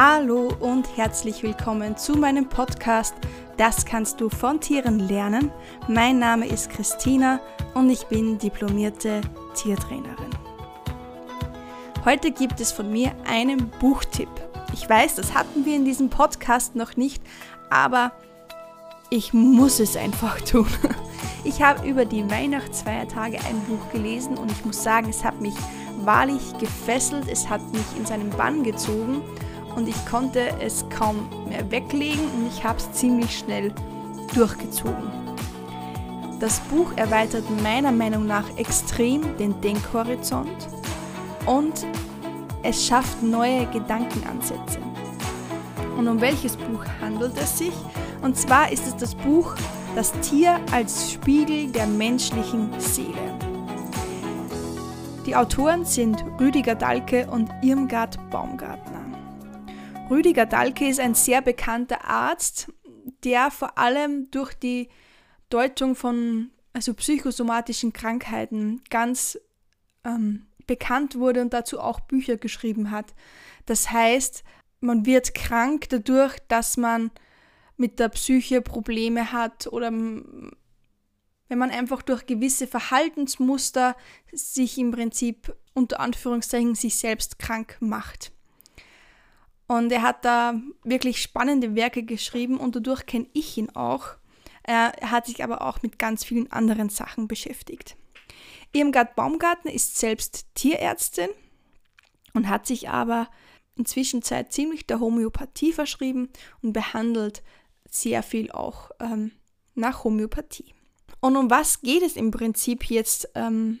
Hallo und herzlich willkommen zu meinem Podcast Das kannst du von Tieren lernen. Mein Name ist Christina und ich bin diplomierte Tiertrainerin. Heute gibt es von mir einen Buchtipp. Ich weiß, das hatten wir in diesem Podcast noch nicht, aber ich muss es einfach tun. Ich habe über die Weihnachtsfeiertage ein Buch gelesen und ich muss sagen, es hat mich wahrlich gefesselt, es hat mich in seinen Bann gezogen und ich konnte es kaum mehr weglegen und ich habe es ziemlich schnell durchgezogen. Das Buch erweitert meiner Meinung nach extrem den Denkhorizont und es schafft neue Gedankenansätze. Und um welches Buch handelt es sich? Und zwar ist es das Buch Das Tier als Spiegel der menschlichen Seele. Die Autoren sind Rüdiger Dahlke und Irmgard Baumgartner. Rüdiger Dahlke ist ein sehr bekannter Arzt, der vor allem durch die Deutung von also psychosomatischen Krankheiten ganz ähm, bekannt wurde und dazu auch Bücher geschrieben hat. Das heißt, man wird krank dadurch, dass man mit der Psyche Probleme hat oder wenn man einfach durch gewisse Verhaltensmuster sich im Prinzip unter Anführungszeichen sich selbst krank macht. Und er hat da wirklich spannende Werke geschrieben und dadurch kenne ich ihn auch. Er hat sich aber auch mit ganz vielen anderen Sachen beschäftigt. Irmgard Baumgartner ist selbst Tierärztin und hat sich aber inzwischen ziemlich der Homöopathie verschrieben und behandelt sehr viel auch ähm, nach Homöopathie. Und um was geht es im Prinzip jetzt ähm,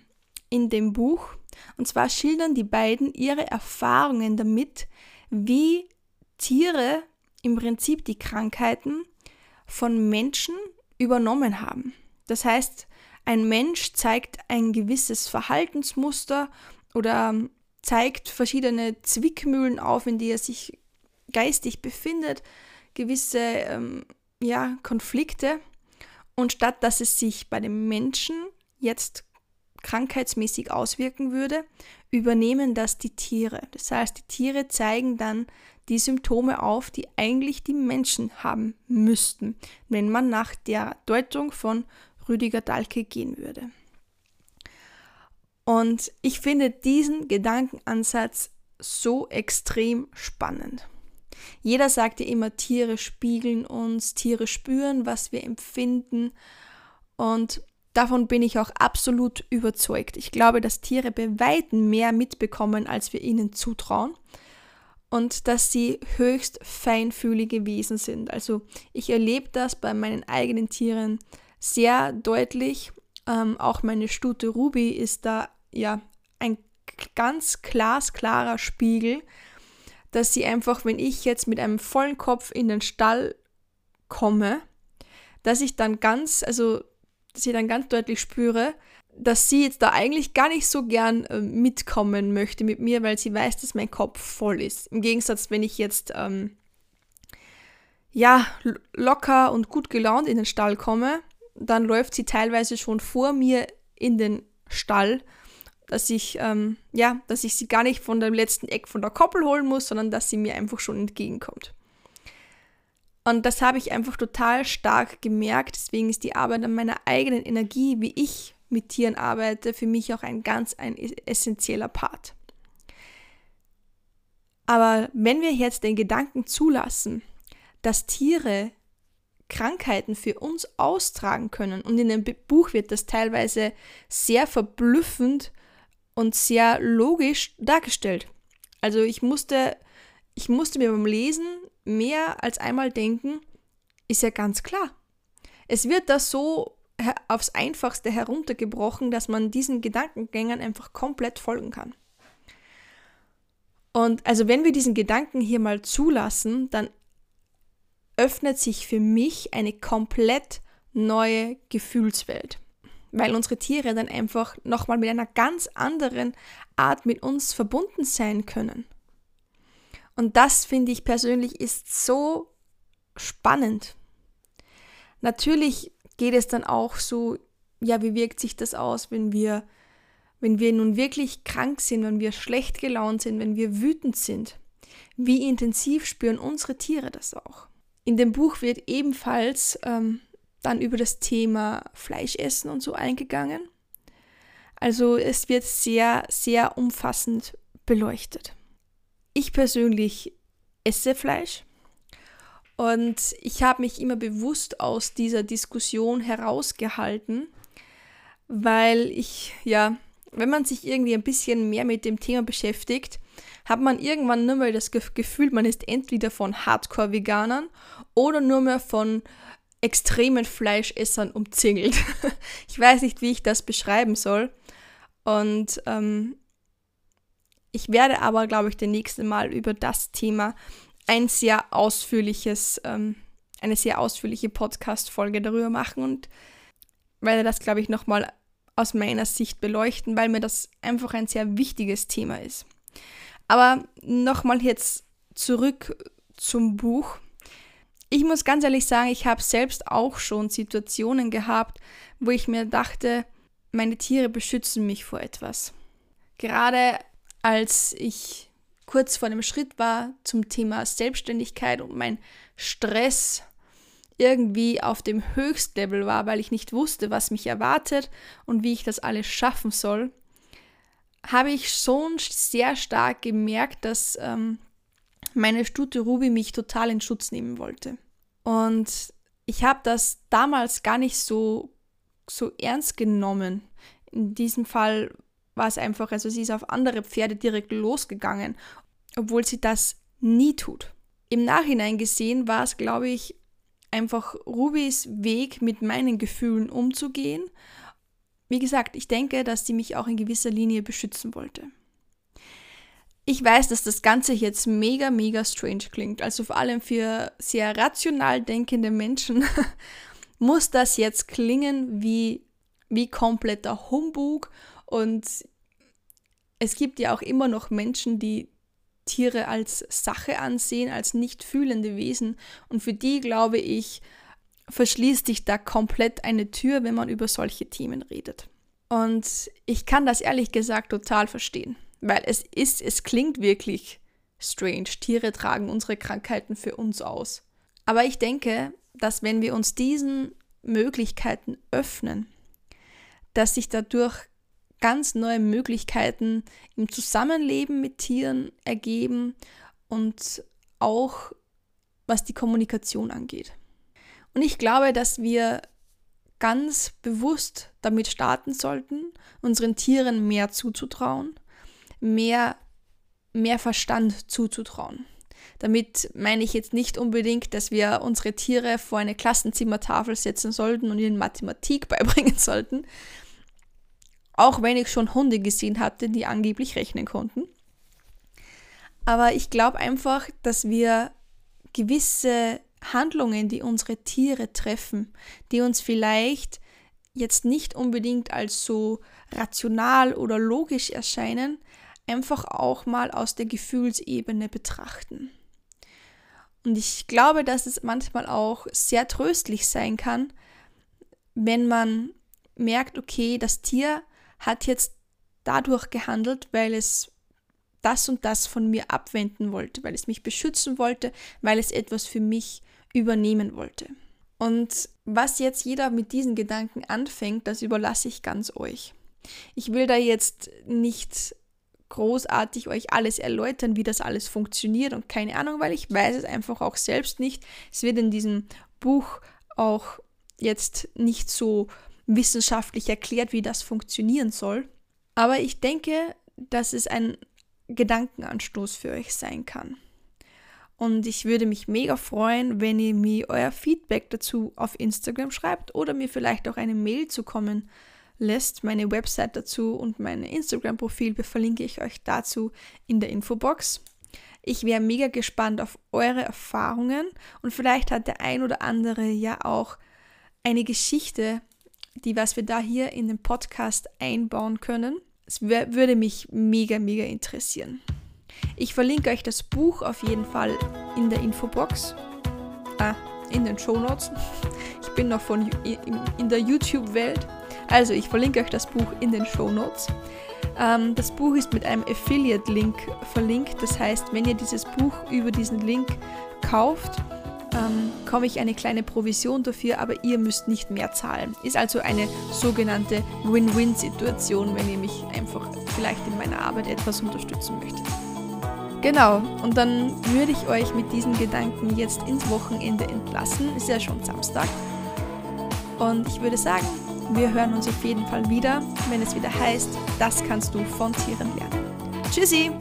in dem Buch? Und zwar schildern die beiden ihre Erfahrungen damit, wie Tiere im Prinzip die Krankheiten von Menschen übernommen haben. Das heißt, ein Mensch zeigt ein gewisses Verhaltensmuster oder zeigt verschiedene Zwickmühlen auf, in die er sich geistig befindet, gewisse ähm, ja, Konflikte. Und statt dass es sich bei dem Menschen jetzt krankheitsmäßig auswirken würde, übernehmen das die Tiere. Das heißt, die Tiere zeigen dann die Symptome auf, die eigentlich die Menschen haben müssten, wenn man nach der Deutung von Rüdiger Dahlke gehen würde. Und ich finde diesen Gedankenansatz so extrem spannend. Jeder sagt ja immer, Tiere spiegeln uns, Tiere spüren, was wir empfinden. Und Davon bin ich auch absolut überzeugt. Ich glaube, dass Tiere bei weitem mehr mitbekommen, als wir ihnen zutrauen. Und dass sie höchst feinfühlige Wesen sind. Also ich erlebe das bei meinen eigenen Tieren sehr deutlich. Ähm, auch meine Stute Ruby ist da ja ein ganz glasklarer Spiegel, dass sie einfach, wenn ich jetzt mit einem vollen Kopf in den Stall komme, dass ich dann ganz, also dass ich dann ganz deutlich spüre, dass sie jetzt da eigentlich gar nicht so gern äh, mitkommen möchte mit mir, weil sie weiß, dass mein Kopf voll ist. Im Gegensatz, wenn ich jetzt ähm, ja locker und gut gelaunt in den Stall komme, dann läuft sie teilweise schon vor mir in den Stall, dass ich ähm, ja, dass ich sie gar nicht von dem letzten Eck von der Koppel holen muss, sondern dass sie mir einfach schon entgegenkommt. Und das habe ich einfach total stark gemerkt. Deswegen ist die Arbeit an meiner eigenen Energie, wie ich mit Tieren arbeite, für mich auch ein ganz ein essentieller Part. Aber wenn wir jetzt den Gedanken zulassen, dass Tiere Krankheiten für uns austragen können, und in dem Buch wird das teilweise sehr verblüffend und sehr logisch dargestellt. Also ich musste, ich musste mir beim Lesen mehr als einmal denken, ist ja ganz klar. Es wird da so aufs Einfachste heruntergebrochen, dass man diesen Gedankengängern einfach komplett folgen kann. Und also wenn wir diesen Gedanken hier mal zulassen, dann öffnet sich für mich eine komplett neue Gefühlswelt, weil unsere Tiere dann einfach nochmal mit einer ganz anderen Art mit uns verbunden sein können. Und das finde ich persönlich ist so spannend. Natürlich geht es dann auch so, ja, wie wirkt sich das aus, wenn wir, wenn wir nun wirklich krank sind, wenn wir schlecht gelaunt sind, wenn wir wütend sind? wie intensiv spüren unsere Tiere das auch. In dem Buch wird ebenfalls ähm, dann über das Thema Fleischessen und so eingegangen. Also es wird sehr, sehr umfassend beleuchtet. Ich persönlich esse Fleisch und ich habe mich immer bewusst aus dieser Diskussion herausgehalten, weil ich, ja, wenn man sich irgendwie ein bisschen mehr mit dem Thema beschäftigt, hat man irgendwann nur mal das Gefühl, man ist entweder von Hardcore-Veganern oder nur mehr von extremen Fleischessern umzingelt. ich weiß nicht, wie ich das beschreiben soll. Und ähm, ich werde aber, glaube ich, das nächste Mal über das Thema ein sehr ausführliches, ähm, eine sehr ausführliche Podcast-Folge darüber machen und werde das, glaube ich, nochmal aus meiner Sicht beleuchten, weil mir das einfach ein sehr wichtiges Thema ist. Aber nochmal jetzt zurück zum Buch. Ich muss ganz ehrlich sagen, ich habe selbst auch schon Situationen gehabt, wo ich mir dachte, meine Tiere beschützen mich vor etwas. Gerade als ich kurz vor dem Schritt war zum Thema Selbstständigkeit und mein Stress irgendwie auf dem Höchstlevel war, weil ich nicht wusste, was mich erwartet und wie ich das alles schaffen soll, habe ich schon sehr stark gemerkt, dass ähm, meine Stute Ruby mich total in Schutz nehmen wollte. Und ich habe das damals gar nicht so, so ernst genommen. In diesem Fall war es einfach, also sie ist auf andere Pferde direkt losgegangen, obwohl sie das nie tut. Im Nachhinein gesehen war es, glaube ich, einfach Rubys Weg, mit meinen Gefühlen umzugehen. Wie gesagt, ich denke, dass sie mich auch in gewisser Linie beschützen wollte. Ich weiß, dass das Ganze jetzt mega, mega strange klingt. Also vor allem für sehr rational denkende Menschen muss das jetzt klingen wie, wie kompletter Humbug und es gibt ja auch immer noch Menschen, die Tiere als Sache ansehen, als nicht fühlende Wesen. Und für die, glaube ich, verschließt sich da komplett eine Tür, wenn man über solche Themen redet. Und ich kann das ehrlich gesagt total verstehen, weil es ist, es klingt wirklich strange. Tiere tragen unsere Krankheiten für uns aus. Aber ich denke, dass wenn wir uns diesen Möglichkeiten öffnen, dass sich dadurch ganz neue Möglichkeiten im Zusammenleben mit Tieren ergeben und auch was die Kommunikation angeht. Und ich glaube, dass wir ganz bewusst damit starten sollten, unseren Tieren mehr zuzutrauen, mehr, mehr Verstand zuzutrauen. Damit meine ich jetzt nicht unbedingt, dass wir unsere Tiere vor eine Klassenzimmertafel setzen sollten und ihnen Mathematik beibringen sollten, auch wenn ich schon Hunde gesehen hatte, die angeblich rechnen konnten. Aber ich glaube einfach, dass wir gewisse Handlungen, die unsere Tiere treffen, die uns vielleicht jetzt nicht unbedingt als so rational oder logisch erscheinen, einfach auch mal aus der Gefühlsebene betrachten. Und ich glaube, dass es manchmal auch sehr tröstlich sein kann, wenn man merkt, okay, das Tier hat jetzt dadurch gehandelt, weil es das und das von mir abwenden wollte, weil es mich beschützen wollte, weil es etwas für mich übernehmen wollte. Und was jetzt jeder mit diesen Gedanken anfängt, das überlasse ich ganz euch. Ich will da jetzt nicht großartig euch alles erläutern, wie das alles funktioniert und keine Ahnung, weil ich weiß es einfach auch selbst nicht. Es wird in diesem Buch auch jetzt nicht so wissenschaftlich erklärt, wie das funktionieren soll. Aber ich denke, dass es ein Gedankenanstoß für euch sein kann. Und ich würde mich mega freuen, wenn ihr mir euer Feedback dazu auf Instagram schreibt oder mir vielleicht auch eine Mail zukommen lässt. Meine Website dazu und mein Instagram-Profil verlinke ich euch dazu in der Infobox. Ich wäre mega gespannt auf eure Erfahrungen und vielleicht hat der ein oder andere ja auch eine Geschichte, die was wir da hier in den Podcast einbauen können. Es würde mich mega, mega interessieren. Ich verlinke euch das Buch auf jeden Fall in der Infobox. Ah, in den Show Notes. Ich bin noch von in der YouTube-Welt. Also, ich verlinke euch das Buch in den Show Notes. Ähm, das Buch ist mit einem Affiliate-Link verlinkt. Das heißt, wenn ihr dieses Buch über diesen Link kauft, ähm, komme ich eine kleine Provision dafür, aber ihr müsst nicht mehr zahlen. Ist also eine sogenannte Win-Win-Situation, wenn ihr mich einfach vielleicht in meiner Arbeit etwas unterstützen möchtet. Genau, und dann würde ich euch mit diesen Gedanken jetzt ins Wochenende entlassen. Ist ja schon Samstag. Und ich würde sagen, wir hören uns auf jeden Fall wieder, wenn es wieder heißt, das kannst du von Tieren lernen. Tschüssi!